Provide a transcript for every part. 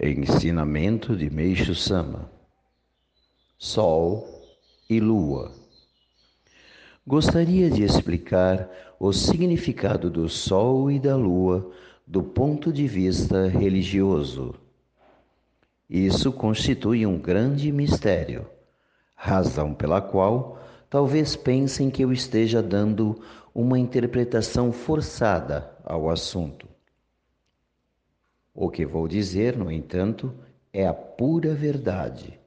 Ensinamento de Meixo Sama Sol e Lua Gostaria de explicar o significado do Sol e da Lua do ponto de vista religioso. Isso constitui um grande mistério, razão pela qual talvez pensem que eu esteja dando uma interpretação forçada ao assunto. O que vou dizer, no entanto, é a pura verdade,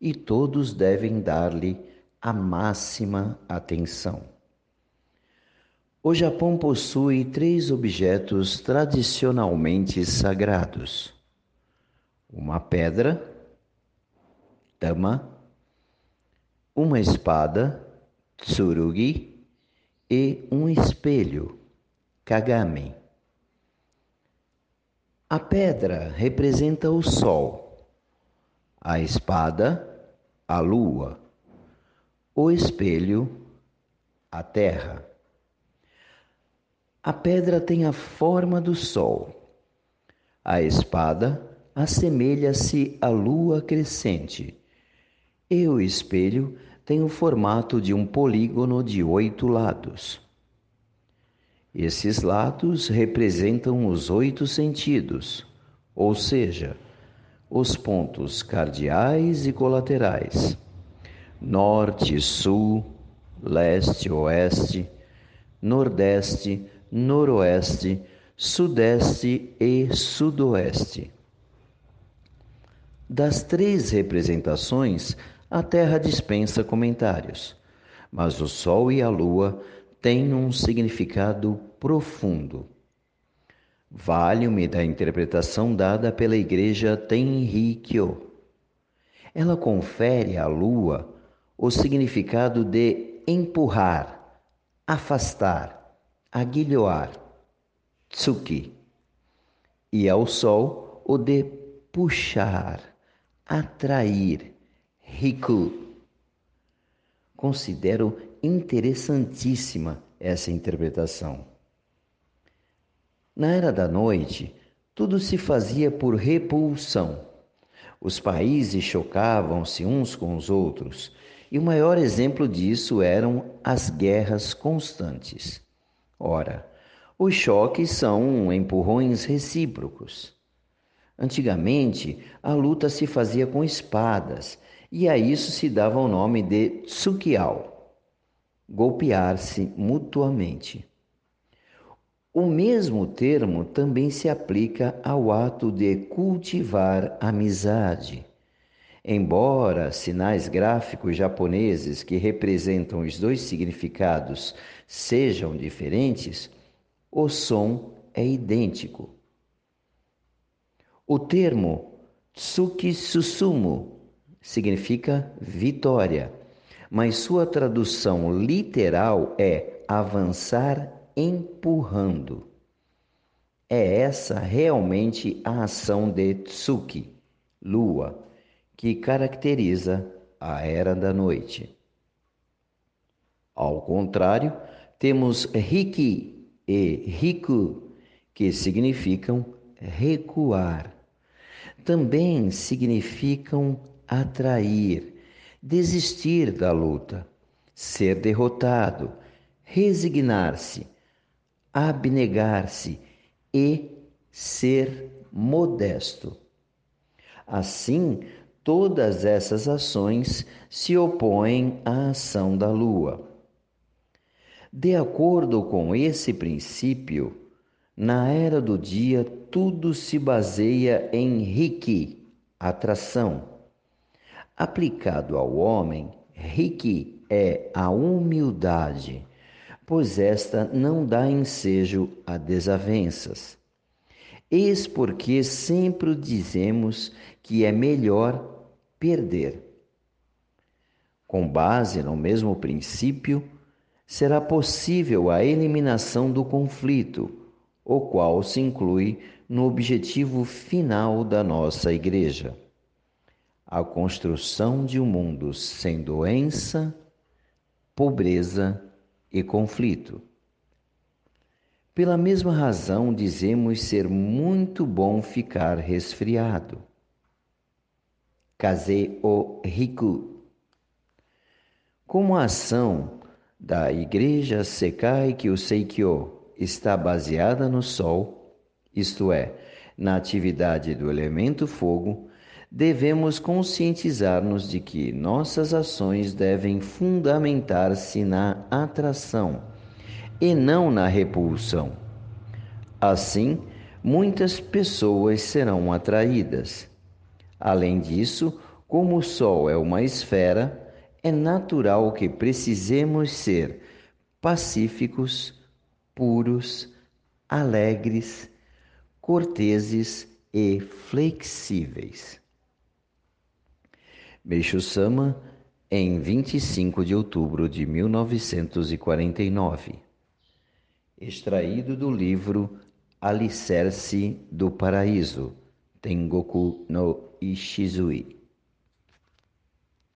e todos devem dar-lhe a máxima atenção. O Japão possui três objetos tradicionalmente sagrados: uma pedra, Tama, uma espada, Tsurugi, e um espelho, Kagami. A pedra representa o sol, a espada, a lua, o espelho, a terra. A pedra tem a forma do sol, a espada assemelha-se à lua crescente, e o espelho tem o formato de um polígono de oito lados. Esses lados representam os oito sentidos, ou seja, os pontos cardeais e colaterais: norte, sul, leste, oeste, nordeste, noroeste, sudeste e sudoeste. Das três representações, a Terra dispensa comentários, mas o Sol e a Lua tem um significado profundo. Vale-me da interpretação dada pela Igreja Tenrikyo. Ela confere à lua o significado de empurrar, afastar, aguilhoar, tsuki, e ao sol o de puxar, atrair, riku. Considero interessantíssima essa interpretação. Na era da noite, tudo se fazia por repulsão. Os países chocavam-se uns com os outros, e o maior exemplo disso eram as guerras constantes. Ora, os choques são empurrões recíprocos. Antigamente, a luta se fazia com espadas, e a isso se dava o nome de tsukiao golpear-se mutuamente. O mesmo termo também se aplica ao ato de cultivar amizade. Embora sinais gráficos japoneses que representam os dois significados sejam diferentes, o som é idêntico. O termo Tsuki Susumu significa vitória mas sua tradução literal é avançar empurrando. É essa realmente a ação de Tsuki, lua, que caracteriza a era da noite. Ao contrário, temos Riki e Riku, que significam recuar. Também significam atrair, desistir da luta, ser derrotado, resignar-se, abnegar-se e ser modesto. Assim, todas essas ações se opõem à ação da lua. De acordo com esse princípio, na era do dia tudo se baseia em Riki, atração Aplicado ao homem, Riki é a humildade, pois esta não dá ensejo a desavenças. Eis porque sempre dizemos que é melhor perder. Com base no mesmo princípio, será possível a eliminação do conflito, o qual se inclui no objetivo final da nossa Igreja a construção de um mundo sem doença, pobreza e conflito. Pela mesma razão, dizemos ser muito bom ficar resfriado. Kaze o Riku. Como a ação da Igreja Sekai Kyuseikyo está baseada no Sol, isto é, na atividade do elemento fogo, devemos conscientizar-nos de que nossas ações devem fundamentar-se na atração e não na repulsão. Assim, muitas pessoas serão atraídas. Além disso, como o Sol é uma esfera, é natural que precisemos ser pacíficos, puros, alegres, corteses e flexíveis. Meixo Sama, em 25 de outubro de 1949 extraído do livro Alicerce do Paraíso, Tengoku no Ishizui.